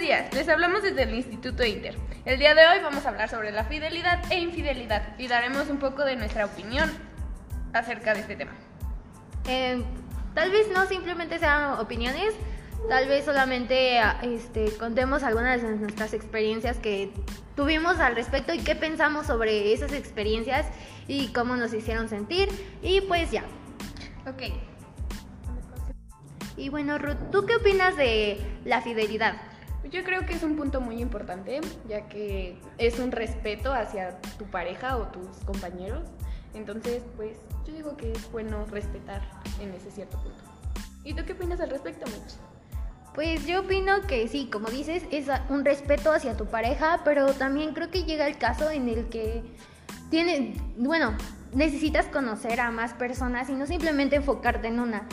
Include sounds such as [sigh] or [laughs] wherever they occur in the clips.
Buenos días, les hablamos desde el Instituto Inter. El día de hoy vamos a hablar sobre la fidelidad e infidelidad y daremos un poco de nuestra opinión acerca de este tema. Eh, tal vez no simplemente sean opiniones, tal vez solamente este, contemos algunas de nuestras experiencias que tuvimos al respecto y qué pensamos sobre esas experiencias y cómo nos hicieron sentir. Y pues ya. Ok. Y bueno, Ruth, ¿tú qué opinas de la fidelidad? Yo creo que es un punto muy importante, ya que es un respeto hacia tu pareja o tus compañeros. Entonces, pues yo digo que es bueno respetar en ese cierto punto. ¿Y tú qué opinas al respecto, Mitch? Pues yo opino que sí, como dices, es un respeto hacia tu pareja, pero también creo que llega el caso en el que tiene, bueno, necesitas conocer a más personas y no simplemente enfocarte en una.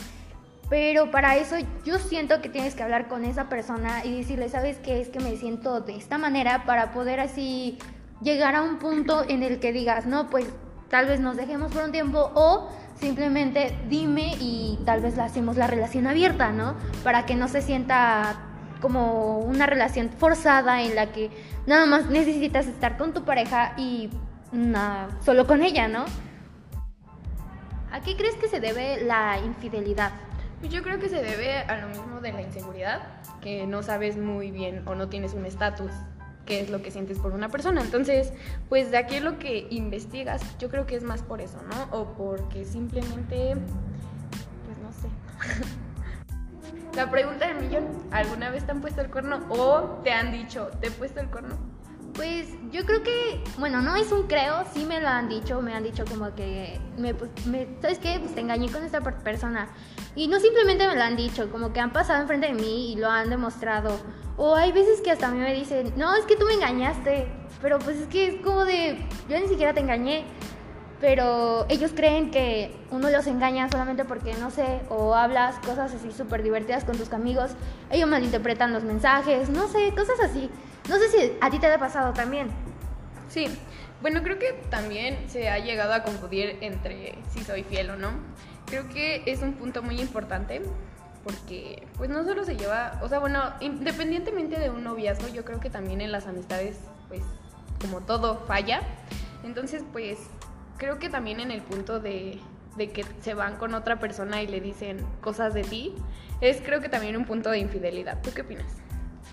Pero para eso yo siento que tienes que hablar con esa persona y decirle, ¿sabes qué? Es que me siento de esta manera para poder así llegar a un punto en el que digas, no, pues tal vez nos dejemos por un tiempo o simplemente dime y tal vez la hacemos la relación abierta, ¿no? Para que no se sienta como una relación forzada en la que nada más necesitas estar con tu pareja y nada, solo con ella, ¿no? ¿A qué crees que se debe la infidelidad? Pues yo creo que se debe a lo mismo de la inseguridad, que no sabes muy bien o no tienes un estatus, qué es lo que sientes por una persona. Entonces, pues de aquí lo que investigas, yo creo que es más por eso, ¿no? O porque simplemente, pues no sé. [laughs] la pregunta del millón, ¿alguna vez te han puesto el cuerno o te han dicho, te he puesto el cuerno? Pues yo creo que, bueno, no es un creo, sí me lo han dicho, me han dicho como que, me, pues, ¿sabes qué? Pues te engañé con esta persona. Y no simplemente me lo han dicho, como que han pasado enfrente de mí y lo han demostrado. O hay veces que hasta a mí me dicen, no, es que tú me engañaste. Pero pues es que es como de, yo ni siquiera te engañé. Pero ellos creen que uno los engaña solamente porque, no sé, o hablas cosas así súper divertidas con tus amigos. Ellos malinterpretan los mensajes, no sé, cosas así. No sé si a ti te ha pasado también. Sí, bueno, creo que también se ha llegado a confundir entre si soy fiel o no. Creo que es un punto muy importante porque pues no solo se lleva, o sea, bueno, independientemente de un noviazgo, yo creo que también en las amistades pues como todo falla. Entonces, pues creo que también en el punto de, de que se van con otra persona y le dicen cosas de ti, es creo que también un punto de infidelidad. ¿Tú qué opinas?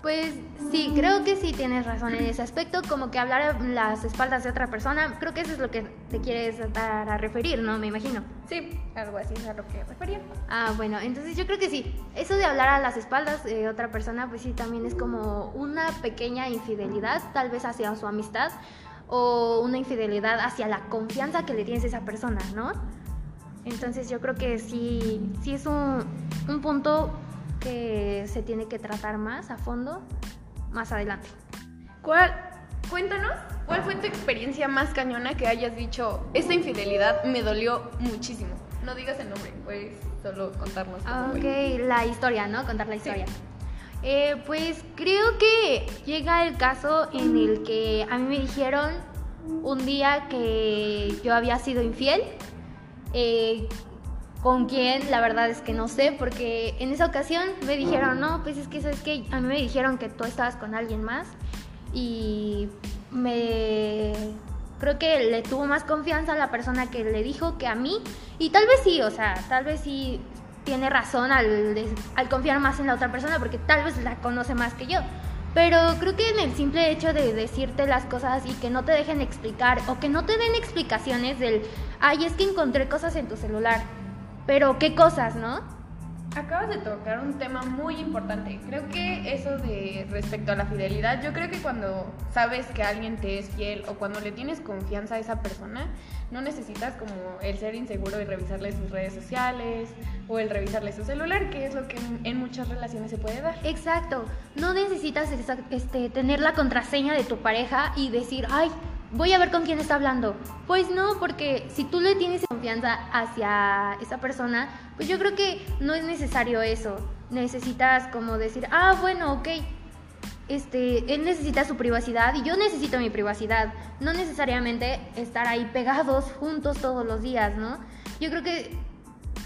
Pues sí, creo que sí tienes razón en ese aspecto, como que hablar a las espaldas de otra persona, creo que eso es lo que te quieres dar a referir, ¿no? Me imagino. Sí, algo así es a lo que refería. Ah, bueno, entonces yo creo que sí. Eso de hablar a las espaldas de otra persona, pues sí, también es como una pequeña infidelidad, tal vez hacia su amistad, o una infidelidad hacia la confianza que le tienes a esa persona, ¿no? Entonces yo creo que sí, sí es un, un punto que se tiene que tratar más a fondo más adelante. ¿Cuál, cuéntanos, cuál fue tu experiencia más cañona que hayas dicho, esta infidelidad me dolió muchísimo? No digas el nombre, puedes solo contarnos. Ok, la historia, ¿no? Contar la historia. Eh, pues creo que llega el caso en el que a mí me dijeron un día que yo había sido infiel. Eh, ¿Con quién? La verdad es que no sé, porque en esa ocasión me dijeron, no, pues es que, ¿sabes que A mí me dijeron que tú estabas con alguien más y me... Creo que le tuvo más confianza a la persona que le dijo que a mí. Y tal vez sí, o sea, tal vez sí tiene razón al, al confiar más en la otra persona porque tal vez la conoce más que yo. Pero creo que en el simple hecho de decirte las cosas y que no te dejen explicar o que no te den explicaciones del, ay, es que encontré cosas en tu celular pero qué cosas, ¿no? Acabas de tocar un tema muy importante. Creo que eso de respecto a la fidelidad, yo creo que cuando sabes que alguien te es fiel o cuando le tienes confianza a esa persona, no necesitas como el ser inseguro y revisarle sus redes sociales o el revisarle su celular, que es lo que en muchas relaciones se puede dar. Exacto. No necesitas este, tener la contraseña de tu pareja y decir, ay, voy a ver con quién está hablando. Pues no, porque si tú le tienes confianza hacia esa persona, pues yo creo que no es necesario eso. Necesitas como decir, ah, bueno, ok. Este, él necesita su privacidad y yo necesito mi privacidad. No necesariamente estar ahí pegados juntos todos los días, ¿no? Yo creo que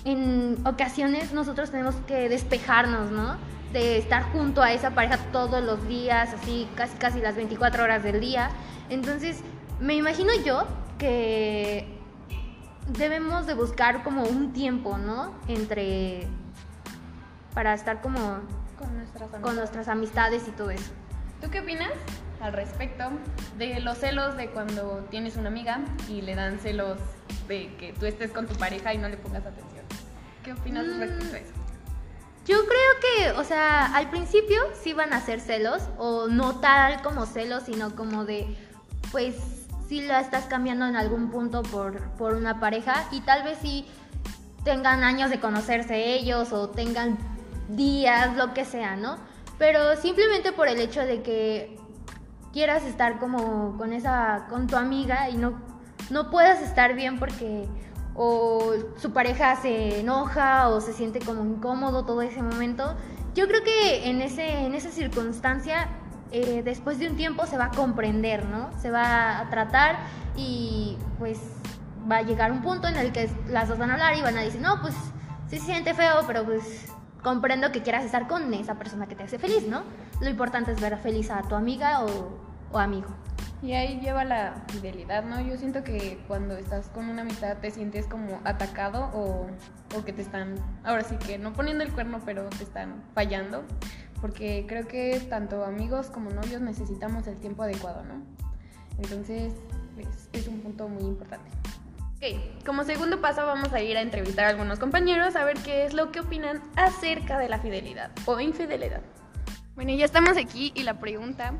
en ocasiones nosotros tenemos que despejarnos, ¿no? De estar junto a esa pareja todos los días, así casi casi las 24 horas del día. Entonces, me imagino yo que debemos de buscar como un tiempo, ¿no? Entre para estar como Con nuestras con amistades. nuestras amistades y todo eso. ¿Tú qué opinas al respecto de los celos de cuando tienes una amiga y le dan celos de que tú estés con tu pareja y no le pongas atención? ¿Qué opinas Mm. respecto a eso? Yo creo que, o sea, al principio sí van a ser celos, o no tal como celos, sino como de, pues, sí la estás cambiando en algún punto por, por una pareja, y tal vez sí tengan años de conocerse ellos, o tengan días, lo que sea, ¿no? Pero simplemente por el hecho de que quieras estar como con esa, con tu amiga y no, no puedas estar bien porque o su pareja se enoja o se siente como incómodo todo ese momento. Yo creo que en, ese, en esa circunstancia, eh, después de un tiempo se va a comprender, ¿no? Se va a tratar y pues va a llegar un punto en el que las dos van a hablar y van a decir, no, pues sí se siente feo, pero pues comprendo que quieras estar con esa persona que te hace feliz, ¿no? Lo importante es ver feliz a tu amiga o, o amigo. Y ahí lleva la fidelidad, ¿no? Yo siento que cuando estás con una amistad te sientes como atacado o, o que te están, ahora sí que no poniendo el cuerno, pero te están fallando. Porque creo que tanto amigos como novios necesitamos el tiempo adecuado, ¿no? Entonces, pues, es un punto muy importante. Ok, como segundo paso vamos a ir a entrevistar a algunos compañeros a ver qué es lo que opinan acerca de la fidelidad o infidelidad. Bueno, ya estamos aquí y la pregunta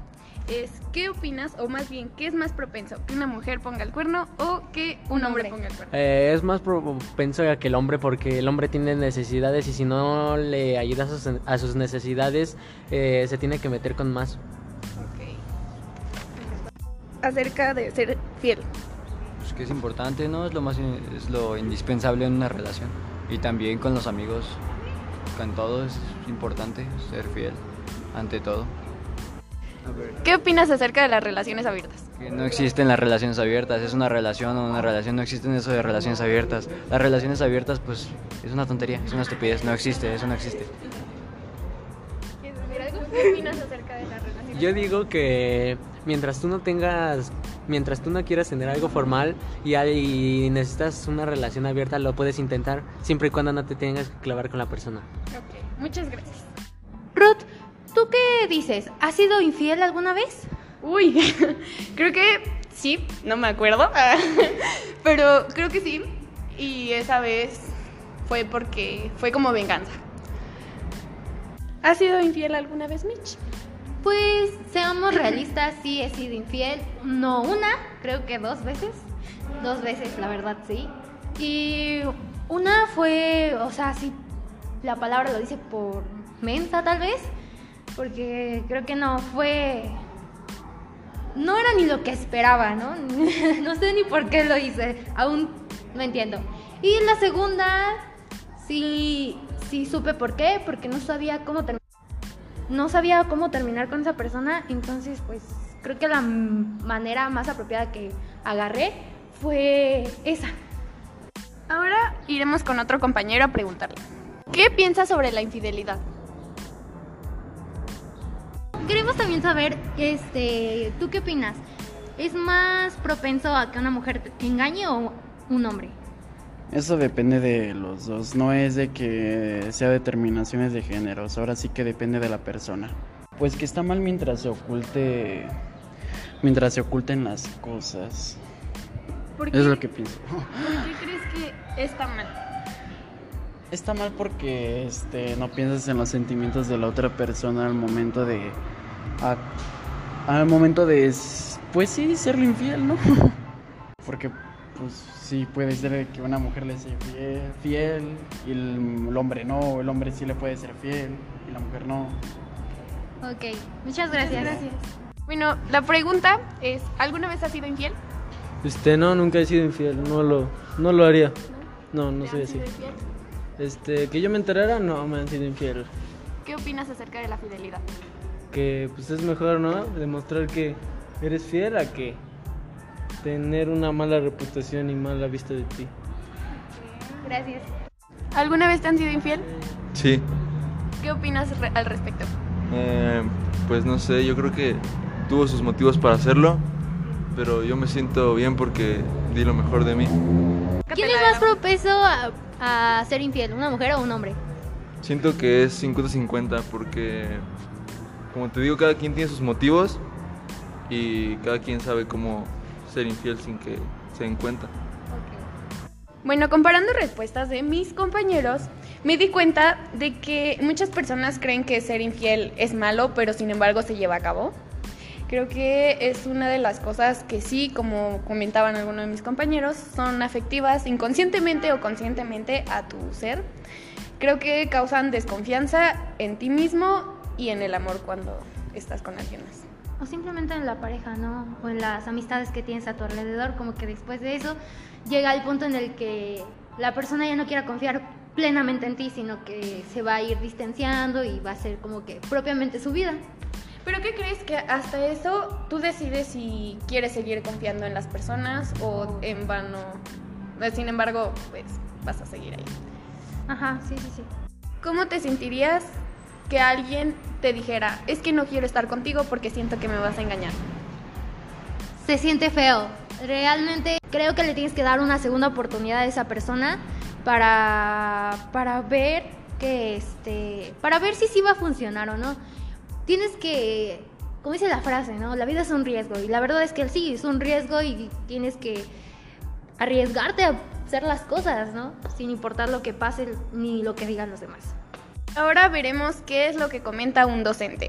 es, ¿qué opinas o más bien, qué es más propenso? ¿Que una mujer ponga el cuerno o que un, Un hombre. hombre. ponga el cuerno? Eh, es más propenso que el hombre porque el hombre tiene necesidades y si no le ayuda a sus, a sus necesidades eh, se tiene que meter con más. Acerca de ser fiel. Pues que es importante, ¿no? Es lo más in- es lo indispensable en una relación. Y también con los amigos, con todo es importante ser fiel ante todo. ¿Qué opinas acerca de las relaciones abiertas? que no existen las relaciones abiertas, es una relación o una relación, no existen eso de relaciones abiertas. Las relaciones abiertas pues es una tontería, es una estupidez, no existe, eso no existe. ¿Qué opinas acerca de las relaciones Yo digo que mientras tú no tengas, mientras tú no quieras tener algo formal y, hay- y necesitas una relación abierta, lo puedes intentar siempre y cuando no te tengas que clavar con la persona. Ok, muchas gracias. Ruth, ¿tú qué dices? ¿Has sido infiel alguna vez? Uy, [laughs] creo que sí, no me acuerdo, [laughs] pero creo que sí. Y esa vez fue porque fue como venganza. ¿Has sido infiel alguna vez, Mitch? Pues seamos realistas, sí he sido infiel, no una, creo que dos veces, dos veces la verdad sí. Y una fue, o sea, sí, la palabra lo dice por mensa tal vez, porque creo que no fue, no era ni lo que esperaba, ¿no? [laughs] no sé ni por qué lo hice, aún no entiendo. Y la segunda, sí, sí supe por qué, porque no sabía cómo terminar no sabía cómo terminar con esa persona, entonces pues creo que la manera más apropiada que agarré fue esa. Ahora iremos con otro compañero a preguntarle. ¿Qué piensas sobre la infidelidad? Queremos también saber, este, ¿tú qué opinas? ¿Es más propenso a que una mujer te engañe o un hombre? Eso depende de los dos, no es de que sea determinaciones de géneros, ahora sí que depende de la persona. Pues que está mal mientras se oculte, mientras se oculten las cosas. ¿Por Es lo que pienso. ¿Por qué crees que está mal? Está mal porque este, no piensas en los sentimientos de la otra persona al momento de... a- al momento de, pues sí, serle infiel, ¿no? [laughs] porque pues sí puede ser que una mujer le sea fiel, fiel y el, el hombre no, el hombre sí le puede ser fiel y la mujer no. Ok, muchas gracias. Bueno, la pregunta es, ¿alguna vez has sido infiel? Este, no, nunca he sido infiel, no lo, no lo haría. No, no ¿Te soy así. sido infiel? Este, que yo me enterara, no me han sido infiel. ¿Qué opinas acerca de la fidelidad? Que pues es mejor, ¿no? Demostrar que eres fiel a que tener una mala reputación y mala vista de ti. Gracias. ¿Alguna vez te han sido infiel? Sí, ¿qué opinas re- al respecto? Eh, pues no sé, yo creo que tuvo sus motivos para hacerlo, pero yo me siento bien porque di lo mejor de mí. ¿Quién es más propenso a, a ser infiel, una mujer o un hombre? Siento que es 50-50 porque, como te digo, cada quien tiene sus motivos y cada quien sabe cómo ser infiel sin que se den cuenta. Bueno, comparando respuestas de mis compañeros, me di cuenta de que muchas personas creen que ser infiel es malo, pero sin embargo se lleva a cabo. Creo que es una de las cosas que sí, como comentaban algunos de mis compañeros, son afectivas inconscientemente o conscientemente a tu ser. Creo que causan desconfianza en ti mismo y en el amor cuando estás con alguien más. O simplemente en la pareja, ¿no? O en las amistades que tienes a tu alrededor, como que después de eso llega el punto en el que la persona ya no quiera confiar plenamente en ti, sino que se va a ir distanciando y va a ser como que propiamente su vida. ¿Pero qué crees que hasta eso tú decides si quieres seguir confiando en las personas o en vano? Eh, Sin embargo, pues vas a seguir ahí. Ajá, sí, sí, sí. ¿Cómo te sentirías que alguien te dijera, es que no quiero estar contigo porque siento que me vas a engañar? Se siente feo. Realmente creo que le tienes que dar una segunda oportunidad a esa persona para, para ver que este, para ver si sí va a funcionar o no. Tienes que, como dice la frase, ¿no? La vida es un riesgo y la verdad es que sí, es un riesgo y tienes que arriesgarte a hacer las cosas, ¿no? Sin importar lo que pase ni lo que digan los demás. Ahora veremos qué es lo que comenta un docente.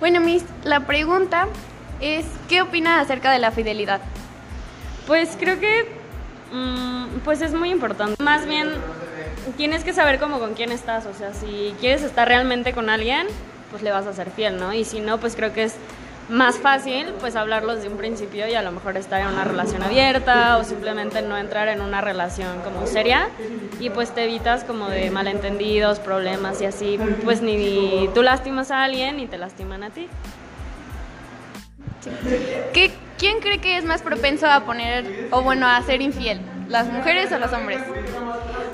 Bueno, Miss, la pregunta es, ¿qué opina acerca de la fidelidad? Pues creo que mm, pues es muy importante. Más bien tienes que saber cómo con quién estás, o sea, si quieres estar realmente con alguien, pues le vas a ser fiel, ¿no? Y si no, pues creo que es más fácil pues hablarlo desde un principio y a lo mejor estar en una relación abierta o simplemente no entrar en una relación como seria y pues te evitas como de malentendidos, problemas y así, pues ni tú lastimas a alguien ni te lastiman a ti. ¿Qué, ¿Quién cree que es más propenso a poner, o bueno, a ser infiel? ¿Las mujeres o los hombres?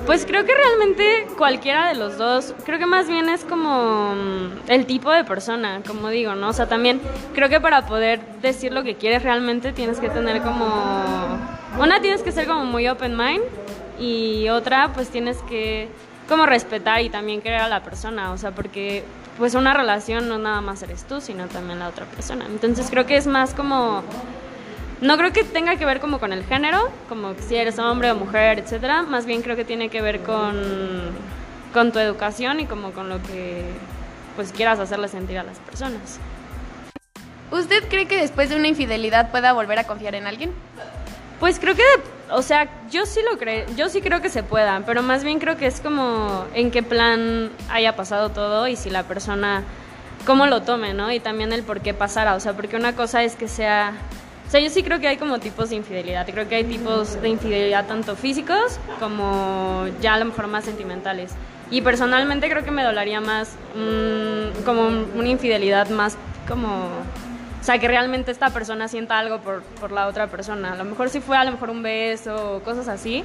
Pues creo que realmente cualquiera de los dos, creo que más bien es como mm, el tipo de persona, como digo, ¿no? O sea, también creo que para poder decir lo que quieres realmente tienes que tener como... Una tienes que ser como muy open mind y otra pues tienes que como respetar y también querer a la persona, o sea, porque pues una relación no nada más eres tú, sino también la otra persona. Entonces creo que es más como no creo que tenga que ver como con el género, como si eres hombre o mujer, etcétera. Más bien creo que tiene que ver con, con tu educación y como con lo que pues quieras hacerle sentir a las personas. ¿Usted cree que después de una infidelidad pueda volver a confiar en alguien? Pues creo que, o sea, yo sí lo creo, yo sí creo que se pueda, pero más bien creo que es como en qué plan haya pasado todo y si la persona cómo lo tome, ¿no? Y también el por qué pasara, o sea, porque una cosa es que sea o sea, yo sí creo que hay como tipos de infidelidad. Creo que hay tipos de infidelidad tanto físicos como ya a lo mejor más sentimentales. Y personalmente creo que me dolería más mm, como una infidelidad más como... O sea, que realmente esta persona sienta algo por, por la otra persona. A lo mejor si fue a lo mejor un beso o cosas así,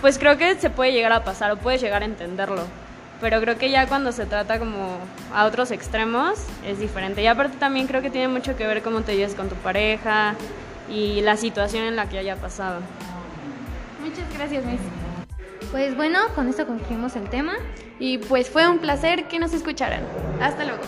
pues creo que se puede llegar a pasar o puedes llegar a entenderlo. Pero creo que ya cuando se trata como a otros extremos es diferente. Y aparte también creo que tiene mucho que ver cómo te lleves con tu pareja, y la situación en la que haya pasado. Muchas gracias, Miss. Pues bueno, con esto concluimos el tema. Y pues fue un placer que nos escucharan. Hasta luego.